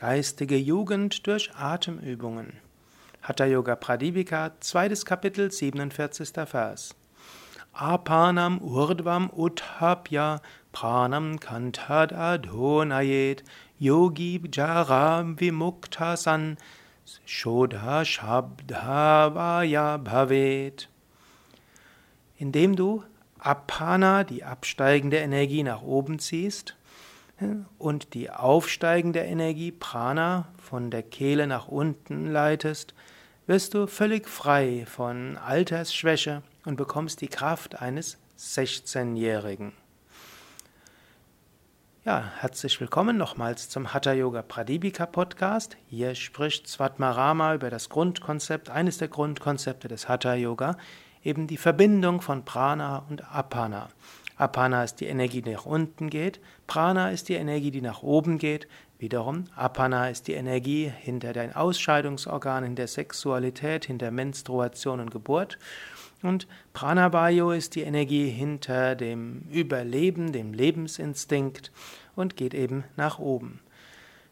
Geistige Jugend durch Atemübungen. Hatha Yoga Pradipika, zweites Kapitel, 47. Vers. Apanam urdvam uthapya pranam kantad adonayet yogi jaram vimuktasan shodha shabdhavaya bhavet. Indem du Apana, die absteigende Energie, nach oben ziehst, und die aufsteigende Energie Prana von der Kehle nach unten leitest, wirst du völlig frei von Altersschwäche und bekommst die Kraft eines 16-Jährigen. Ja, herzlich willkommen nochmals zum Hatha Yoga Pradipika Podcast. Hier spricht Swatmarama über das Grundkonzept, eines der Grundkonzepte des Hatha Yoga, eben die Verbindung von Prana und Apana. Apana ist die Energie, die nach unten geht. Prana ist die Energie, die nach oben geht. Wiederum, Apana ist die Energie hinter den Ausscheidungsorganen, der Sexualität, hinter Menstruation und Geburt. Und Pranabayo ist die Energie hinter dem Überleben, dem Lebensinstinkt und geht eben nach oben.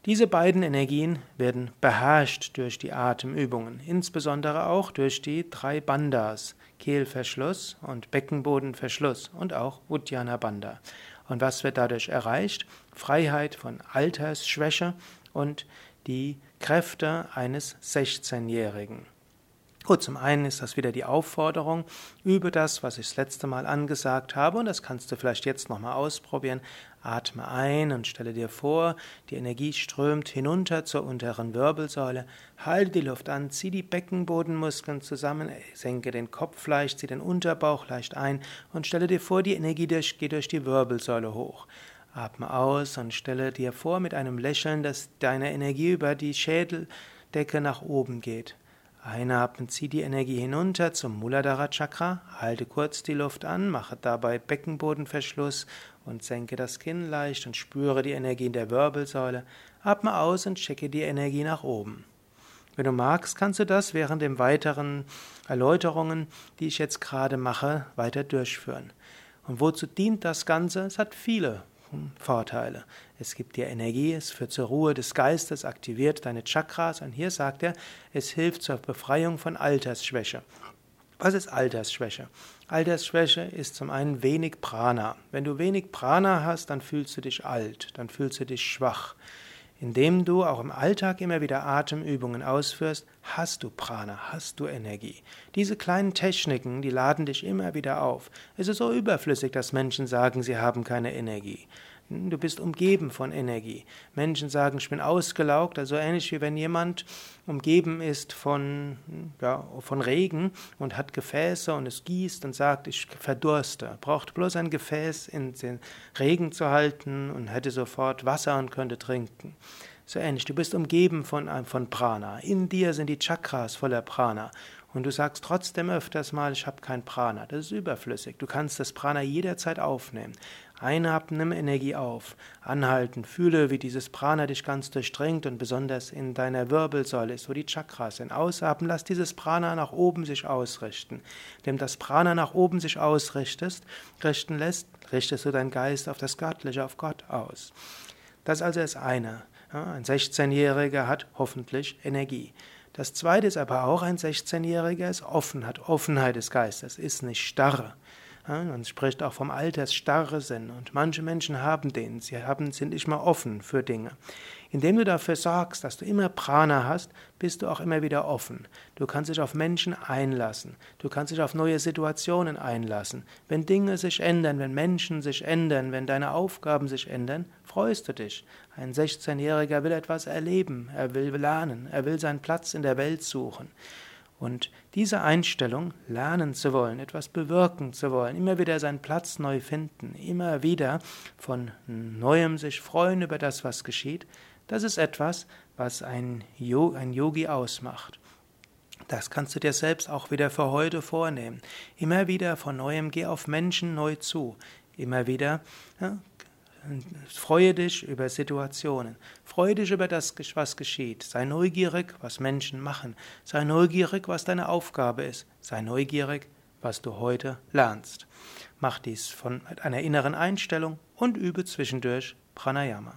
Diese beiden Energien werden beherrscht durch die Atemübungen, insbesondere auch durch die drei Bandas, Kehlverschluss und Beckenbodenverschluss und auch Uddiyana Bandha. Und was wird dadurch erreicht? Freiheit von Altersschwäche und die Kräfte eines 16-Jährigen. Gut, zum einen ist das wieder die Aufforderung, übe das, was ich das letzte Mal angesagt habe, und das kannst du vielleicht jetzt nochmal ausprobieren. Atme ein und stelle dir vor, die Energie strömt hinunter zur unteren Wirbelsäule. Halte die Luft an, zieh die Beckenbodenmuskeln zusammen, senke den Kopf leicht, zieh den Unterbauch leicht ein und stelle dir vor, die Energie geht durch die Wirbelsäule hoch. Atme aus und stelle dir vor mit einem Lächeln, dass deine Energie über die Schädeldecke nach oben geht. Einatmen, zieh die Energie hinunter zum Muladhara Chakra, halte kurz die Luft an, mache dabei Beckenbodenverschluss und senke das Kinn leicht und spüre die Energie in der Wirbelsäule. Atme aus und checke die Energie nach oben. Wenn du magst, kannst du das während den weiteren Erläuterungen, die ich jetzt gerade mache, weiter durchführen. Und wozu dient das Ganze? Es hat viele Vorteile. Es gibt dir Energie, es führt zur Ruhe des Geistes, aktiviert deine Chakras und hier sagt er, es hilft zur Befreiung von Altersschwäche. Was ist Altersschwäche? Altersschwäche ist zum einen wenig Prana. Wenn du wenig Prana hast, dann fühlst du dich alt, dann fühlst du dich schwach. Indem du auch im Alltag immer wieder Atemübungen ausführst, hast du Prana, hast du Energie. Diese kleinen Techniken, die laden dich immer wieder auf. Es ist so überflüssig, dass Menschen sagen, sie haben keine Energie. Du bist umgeben von Energie. Menschen sagen, ich bin ausgelaugt, also ähnlich wie wenn jemand umgeben ist von, ja, von Regen und hat Gefäße und es gießt und sagt, ich verdurste. Braucht bloß ein Gefäß in den Regen zu halten und hätte sofort Wasser und könnte trinken. So ähnlich, du bist umgeben von, von Prana. In dir sind die Chakras voller Prana. Und du sagst trotzdem öfters mal, ich habe kein Prana. Das ist überflüssig. Du kannst das Prana jederzeit aufnehmen. Einatmen, nimm Energie auf. Anhalten, fühle, wie dieses Prana dich ganz durchdringt und besonders in deiner Wirbelsäule ist, wo die Chakras sind. Ausatmen, lass dieses Prana nach oben sich ausrichten. Indem das Prana nach oben sich ausrichtest, richten lässt, richtest du deinen Geist auf das Göttliche, auf Gott aus. Das also ist eine. ein 16-Jähriger hat hoffentlich Energie. Das zweite ist aber auch, ein 16-Jähriger ist offen, hat Offenheit des Geistes, ist nicht starr. Man spricht auch vom altersstarre Sinn und manche Menschen haben den, sie haben, sind nicht mal offen für Dinge. Indem du dafür sorgst, dass du immer Prana hast, bist du auch immer wieder offen. Du kannst dich auf Menschen einlassen, du kannst dich auf neue Situationen einlassen. Wenn Dinge sich ändern, wenn Menschen sich ändern, wenn deine Aufgaben sich ändern, freust du dich. Ein 16-Jähriger will etwas erleben, er will lernen, er will seinen Platz in der Welt suchen. Und diese Einstellung, lernen zu wollen, etwas bewirken zu wollen, immer wieder seinen Platz neu finden, immer wieder von neuem sich freuen über das, was geschieht, das ist etwas, was ein, Yogi ausmacht. Das kannst du dir selbst auch wieder für heute vornehmen. Immer wieder von neuem geh auf Menschen neu zu. Immer wieder ja, Freue dich über Situationen. Freue dich über das, was geschieht. Sei neugierig, was Menschen machen. Sei neugierig, was deine Aufgabe ist. Sei neugierig, was du heute lernst. Mach dies von einer inneren Einstellung und übe zwischendurch Pranayama.